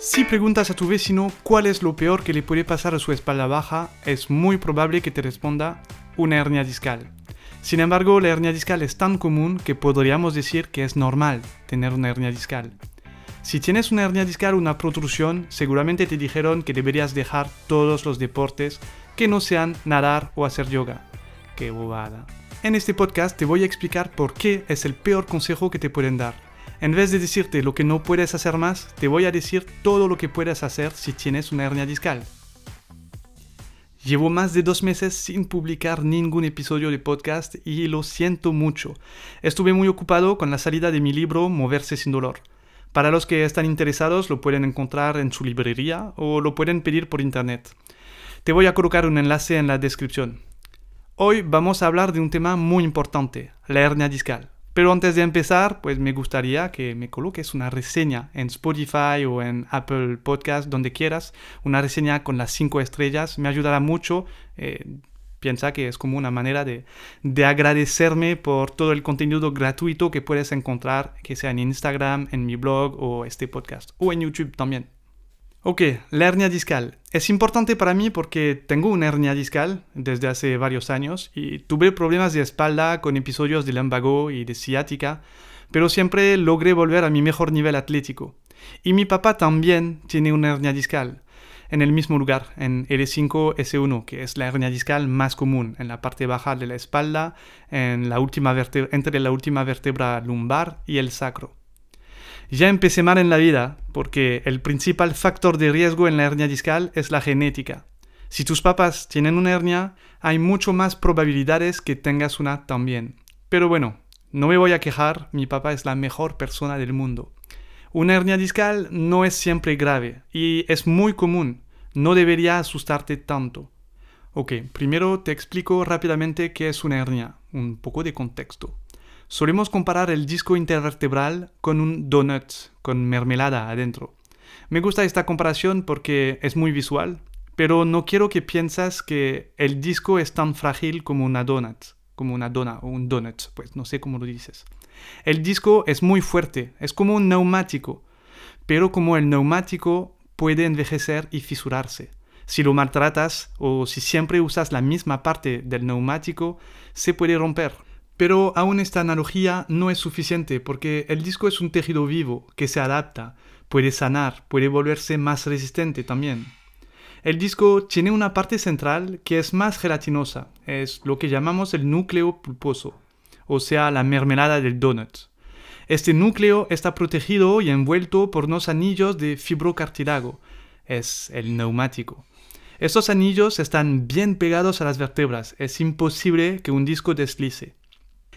Si preguntas a tu vecino cuál es lo peor que le puede pasar a su espalda baja, es muy probable que te responda una hernia discal. Sin embargo, la hernia discal es tan común que podríamos decir que es normal tener una hernia discal. Si tienes una hernia discal o una protrusión, seguramente te dijeron que deberías dejar todos los deportes que no sean nadar o hacer yoga. Qué bobada. En este podcast te voy a explicar por qué es el peor consejo que te pueden dar. En vez de decirte lo que no puedes hacer más, te voy a decir todo lo que puedes hacer si tienes una hernia discal. Llevo más de dos meses sin publicar ningún episodio de podcast y lo siento mucho. Estuve muy ocupado con la salida de mi libro Moverse sin dolor. Para los que están interesados lo pueden encontrar en su librería o lo pueden pedir por internet. Te voy a colocar un enlace en la descripción. Hoy vamos a hablar de un tema muy importante, la hernia discal. Pero antes de empezar, pues me gustaría que me coloques una reseña en Spotify o en Apple Podcast, donde quieras, una reseña con las cinco estrellas, me ayudará mucho. Eh, piensa que es como una manera de, de, agradecerme por todo el contenido gratuito que puedes encontrar, que sea en Instagram, en mi blog o este podcast, o en YouTube también. Ok, la hernia discal. Es importante para mí porque tengo una hernia discal desde hace varios años y tuve problemas de espalda con episodios de lumbago y de ciática, pero siempre logré volver a mi mejor nivel atlético. Y mi papá también tiene una hernia discal, en el mismo lugar, en L5S1, que es la hernia discal más común, en la parte baja de la espalda, en la última entre la última vértebra lumbar y el sacro. Ya empecé mal en la vida, porque el principal factor de riesgo en la hernia discal es la genética. Si tus papás tienen una hernia, hay mucho más probabilidades que tengas una también. Pero bueno, no me voy a quejar, mi papá es la mejor persona del mundo. Una hernia discal no es siempre grave y es muy común, no debería asustarte tanto. Ok, primero te explico rápidamente qué es una hernia, un poco de contexto. Solemos comparar el disco intervertebral con un donut, con mermelada adentro. Me gusta esta comparación porque es muy visual, pero no quiero que pienses que el disco es tan frágil como una donut, como una dona o un donut, pues no sé cómo lo dices. El disco es muy fuerte, es como un neumático, pero como el neumático puede envejecer y fisurarse. Si lo maltratas o si siempre usas la misma parte del neumático, se puede romper. Pero aún esta analogía no es suficiente porque el disco es un tejido vivo que se adapta, puede sanar, puede volverse más resistente también. El disco tiene una parte central que es más gelatinosa, es lo que llamamos el núcleo pulposo, o sea, la mermelada del donut. Este núcleo está protegido y envuelto por unos anillos de fibrocartílago, es el neumático. Estos anillos están bien pegados a las vértebras, es imposible que un disco deslice.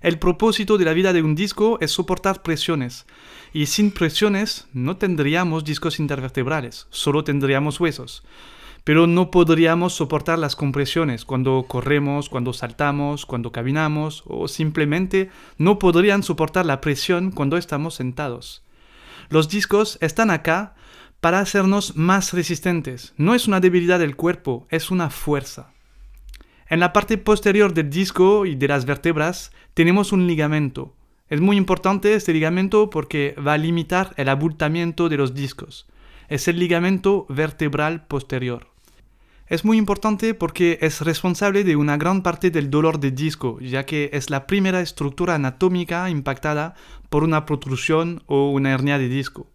El propósito de la vida de un disco es soportar presiones, y sin presiones no tendríamos discos intervertebrales, solo tendríamos huesos. Pero no podríamos soportar las compresiones cuando corremos, cuando saltamos, cuando caminamos, o simplemente no podrían soportar la presión cuando estamos sentados. Los discos están acá para hacernos más resistentes. No es una debilidad del cuerpo, es una fuerza. En la parte posterior del disco y de las vértebras tenemos un ligamento. Es muy importante este ligamento porque va a limitar el abultamiento de los discos. Es el ligamento vertebral posterior. Es muy importante porque es responsable de una gran parte del dolor de disco, ya que es la primera estructura anatómica impactada por una protrusión o una hernia de disco.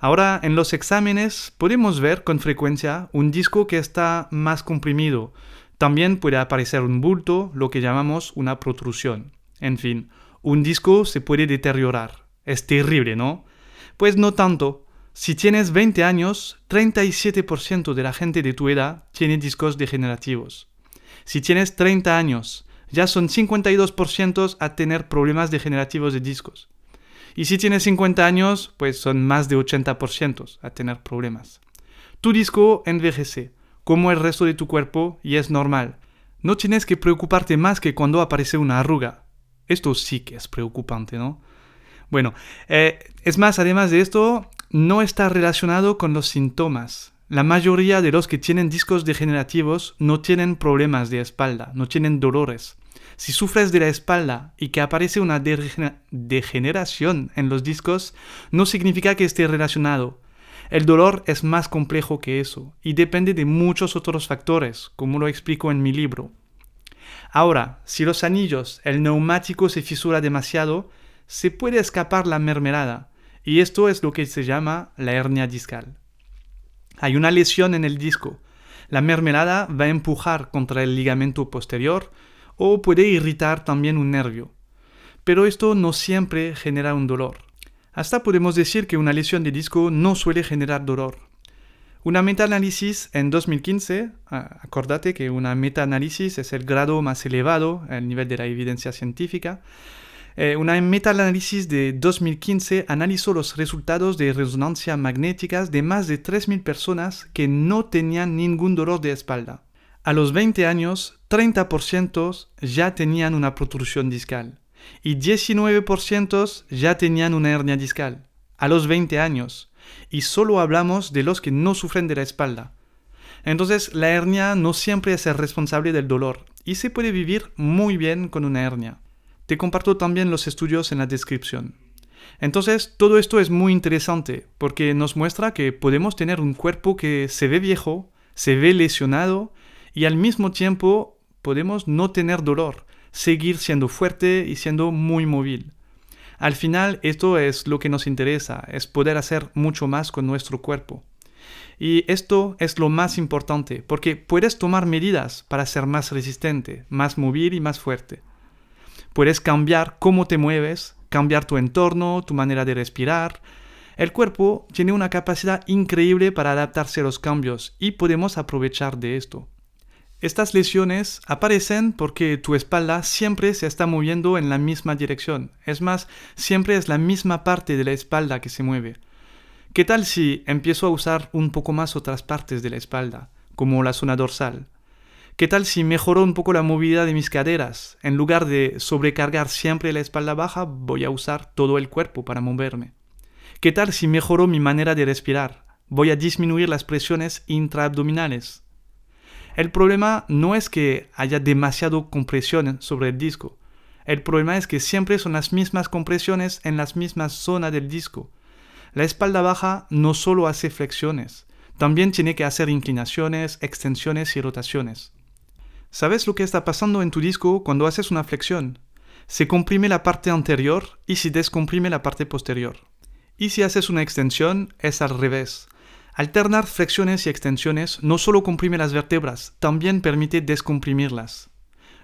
Ahora, en los exámenes podemos ver con frecuencia un disco que está más comprimido, también puede aparecer un bulto, lo que llamamos una protrusión. En fin, un disco se puede deteriorar. Es terrible, ¿no? Pues no tanto. Si tienes 20 años, 37% de la gente de tu edad tiene discos degenerativos. Si tienes 30 años, ya son 52% a tener problemas degenerativos de discos. Y si tienes 50 años, pues son más de 80% a tener problemas. Tu disco envejece como el resto de tu cuerpo y es normal. No tienes que preocuparte más que cuando aparece una arruga. Esto sí que es preocupante, ¿no? Bueno, eh, es más, además de esto, no está relacionado con los síntomas. La mayoría de los que tienen discos degenerativos no tienen problemas de espalda, no tienen dolores. Si sufres de la espalda y que aparece una degeneración en los discos, no significa que esté relacionado. El dolor es más complejo que eso y depende de muchos otros factores, como lo explico en mi libro. Ahora, si los anillos, el neumático se fisura demasiado, se puede escapar la mermelada, y esto es lo que se llama la hernia discal. Hay una lesión en el disco. La mermelada va a empujar contra el ligamento posterior o puede irritar también un nervio. Pero esto no siempre genera un dolor. Hasta podemos decir que una lesión de disco no suele generar dolor. Una metaanálisis en 2015, acordate que una metaanálisis es el grado más elevado el nivel de la evidencia científica, eh, una metaanálisis de 2015 analizó los resultados de resonancia magnéticas de más de 3.000 personas que no tenían ningún dolor de espalda. A los 20 años, 30% ya tenían una protrusión discal y 19% ya tenían una hernia discal. A los 20 años. Y solo hablamos de los que no sufren de la espalda. Entonces, la hernia no siempre es el responsable del dolor y se puede vivir muy bien con una hernia. Te comparto también los estudios en la descripción. Entonces, todo esto es muy interesante porque nos muestra que podemos tener un cuerpo que se ve viejo, se ve lesionado y al mismo tiempo podemos no tener dolor, seguir siendo fuerte y siendo muy móvil. Al final, esto es lo que nos interesa, es poder hacer mucho más con nuestro cuerpo. Y esto es lo más importante, porque puedes tomar medidas para ser más resistente, más móvil y más fuerte. Puedes cambiar cómo te mueves, cambiar tu entorno, tu manera de respirar. El cuerpo tiene una capacidad increíble para adaptarse a los cambios y podemos aprovechar de esto. Estas lesiones aparecen porque tu espalda siempre se está moviendo en la misma dirección. Es más, siempre es la misma parte de la espalda que se mueve. ¿Qué tal si empiezo a usar un poco más otras partes de la espalda, como la zona dorsal? ¿Qué tal si mejoro un poco la movilidad de mis caderas? En lugar de sobrecargar siempre la espalda baja, voy a usar todo el cuerpo para moverme. ¿Qué tal si mejoro mi manera de respirar? Voy a disminuir las presiones intraabdominales. El problema no es que haya demasiado compresión sobre el disco. El problema es que siempre son las mismas compresiones en las mismas zonas del disco. La espalda baja no solo hace flexiones, también tiene que hacer inclinaciones, extensiones y rotaciones. ¿Sabes lo que está pasando en tu disco cuando haces una flexión? Se comprime la parte anterior y se descomprime la parte posterior. Y si haces una extensión, es al revés. Alternar flexiones y extensiones no solo comprime las vértebras, también permite descomprimirlas.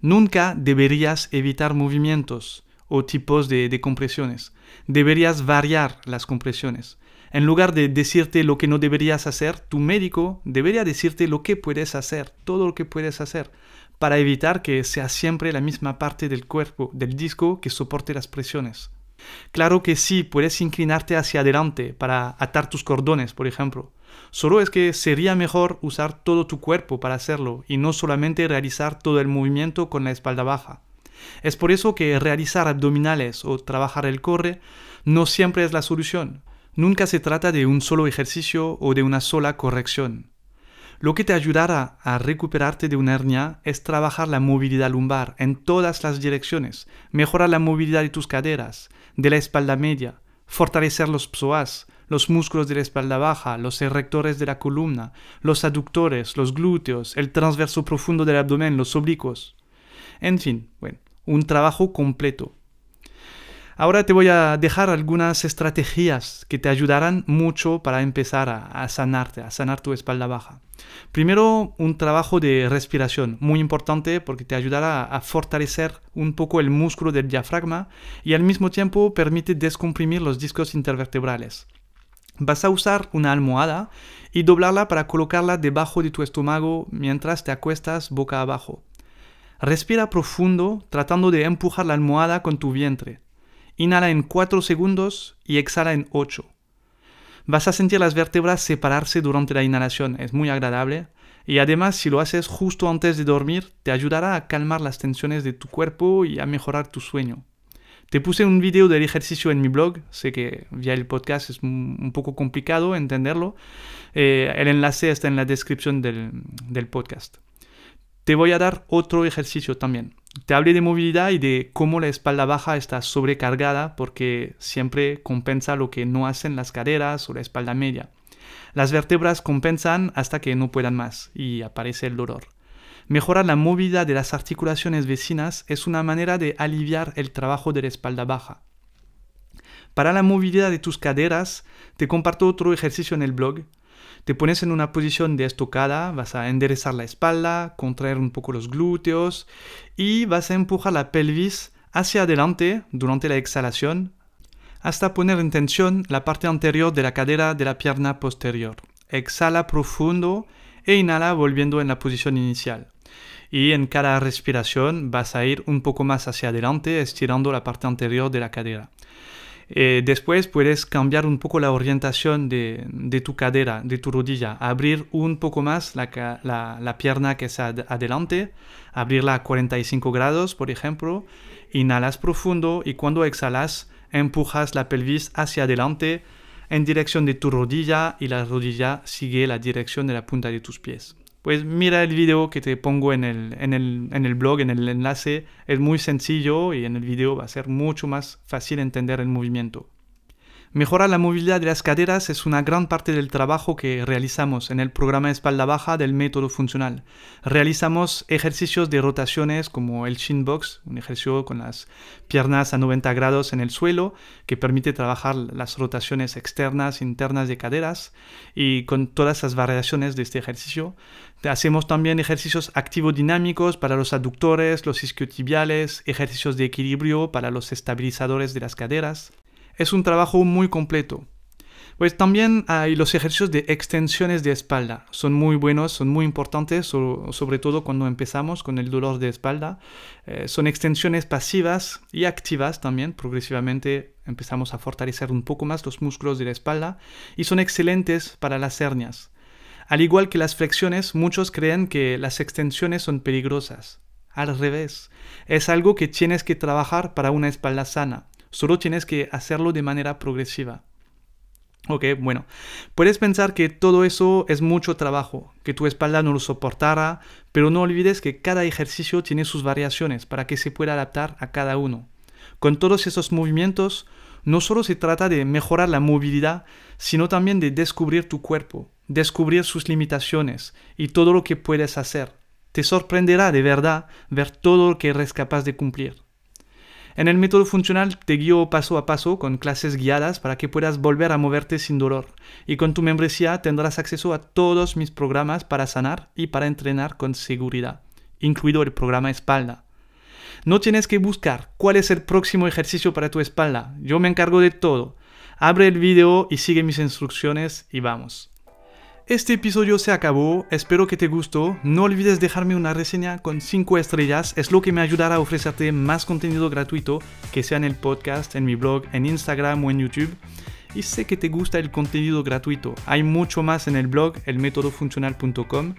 Nunca deberías evitar movimientos o tipos de, de compresiones. Deberías variar las compresiones. En lugar de decirte lo que no deberías hacer, tu médico debería decirte lo que puedes hacer, todo lo que puedes hacer, para evitar que sea siempre la misma parte del cuerpo, del disco, que soporte las presiones. Claro que sí, puedes inclinarte hacia adelante para atar tus cordones, por ejemplo. Solo es que sería mejor usar todo tu cuerpo para hacerlo y no solamente realizar todo el movimiento con la espalda baja. Es por eso que realizar abdominales o trabajar el corre no siempre es la solución. Nunca se trata de un solo ejercicio o de una sola corrección. Lo que te ayudará a recuperarte de una hernia es trabajar la movilidad lumbar en todas las direcciones, mejorar la movilidad de tus caderas, de la espalda media, fortalecer los psoas, los músculos de la espalda baja, los erectores de la columna, los aductores, los glúteos, el transverso profundo del abdomen, los oblicuos. En fin, bueno, un trabajo completo. Ahora te voy a dejar algunas estrategias que te ayudarán mucho para empezar a, sanarte, a sanar tu espalda baja. Primero, un trabajo de respiración, muy importante porque te ayudará a fortalecer un poco el músculo del diafragma y al mismo tiempo permite descomprimir los discos intervertebrales. Vas a usar una almohada y doblarla para colocarla debajo de tu estómago mientras te acuestas boca abajo. Respira profundo tratando de empujar la almohada con tu vientre. Inhala en 4 segundos y exhala en 8. Vas a sentir las vértebras separarse durante la inhalación, es muy agradable. Y además, si lo haces justo antes de dormir, te ayudará a calmar las tensiones de tu cuerpo y a mejorar tu sueño. Te puse un video del ejercicio en mi blog, sé que vía el podcast es un poco complicado entenderlo. Eh, el enlace está en la descripción del, del podcast. Te voy a dar otro ejercicio también. Te hablé de movilidad y de cómo la espalda baja está sobrecargada porque siempre compensa lo que no hacen las caderas o la espalda media. Las vértebras compensan hasta que no puedan más y aparece el dolor. Mejorar la movilidad de las articulaciones vecinas es una manera de aliviar el trabajo de la espalda baja. Para la movilidad de tus caderas, te comparto otro ejercicio en el blog. Te pones en una posición de estocada, vas a enderezar la espalda, contraer un poco los glúteos y vas a empujar la pelvis hacia adelante durante la exhalación hasta poner en tensión la parte anterior de la cadera de la pierna posterior. Exhala profundo e inhala volviendo en la posición inicial. Y en cada respiración vas a ir un poco más hacia adelante estirando la parte anterior de la cadera. Eh, después puedes cambiar un poco la orientación de, tu cadera, de tu rodilla, abrir un poco más la, la pierna que está adelante, abrirla a 45 grados, por ejemplo, inhalas profundo y cuando exhalas empujas la pelvis hacia adelante en dirección de tu rodilla y la rodilla sigue la dirección de la punta de tus pies. Pues mira el video que te pongo en el, en el, en el blog, en el enlace. Es muy sencillo y en el video va a ser mucho más fácil entender el movimiento. Mejorar la movilidad de las caderas es una gran parte del trabajo que realizamos en el programa espalda baja del método funcional. Realizamos ejercicios de rotaciones como el shin box, un ejercicio con las piernas a 90 grados en el suelo que permite trabajar las rotaciones externas internas de caderas y con todas las variaciones de este ejercicio. Hacemos también ejercicios activo-dinámicos para los aductores, los isquiotibiales, ejercicios de equilibrio para los estabilizadores de las caderas es un trabajo muy completo. Pues también hay los ejercicios de extensiones de espalda. Son muy buenos, son muy importantes, sobre todo cuando empezamos con el dolor de espalda. Eh, son extensiones pasivas y activas también. Progresivamente empezamos a fortalecer un poco más los músculos de la espalda y son excelentes para las hernias. Al igual que las flexiones, muchos creen que las extensiones son peligrosas. Al revés, es algo que tienes que trabajar para una espalda sana. Solo tienes que hacerlo de manera progresiva. Ok, bueno, puedes pensar que todo eso es mucho trabajo, que tu espalda no lo soportara, pero no olvides que cada ejercicio tiene sus variaciones para que se pueda adaptar a cada uno. Con todos esos movimientos, no solo se trata de mejorar la movilidad, sino también de descubrir tu cuerpo, descubrir sus limitaciones y todo lo que puedes hacer. Te sorprenderá de verdad ver todo lo que eres capaz de cumplir. En el método funcional te guío paso a paso con clases guiadas para que puedas volver a moverte sin dolor. Y con tu membresía tendrás acceso a todos mis programas para sanar y para entrenar con seguridad, incluido el programa espalda. No tienes que buscar cuál es el próximo ejercicio para tu espalda. Yo me encargo de todo. Abre el video y sigue mis instrucciones y vamos. Este episodio se acabó, espero que te gustó, no olvides dejarme una reseña con 5 estrellas, es lo que me ayudará a ofrecerte más contenido gratuito, que sea en el podcast, en mi blog, en Instagram o en YouTube. Y sé que te gusta el contenido gratuito, hay mucho más en el blog, elmetodofuncional.com,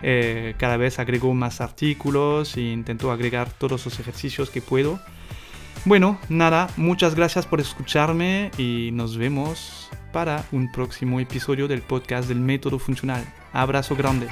eh, cada vez agrego más artículos e intento agregar todos los ejercicios que puedo. Bueno, nada, muchas gracias por escucharme y nos vemos para un próximo episodio del podcast del método funcional. Abrazo grande.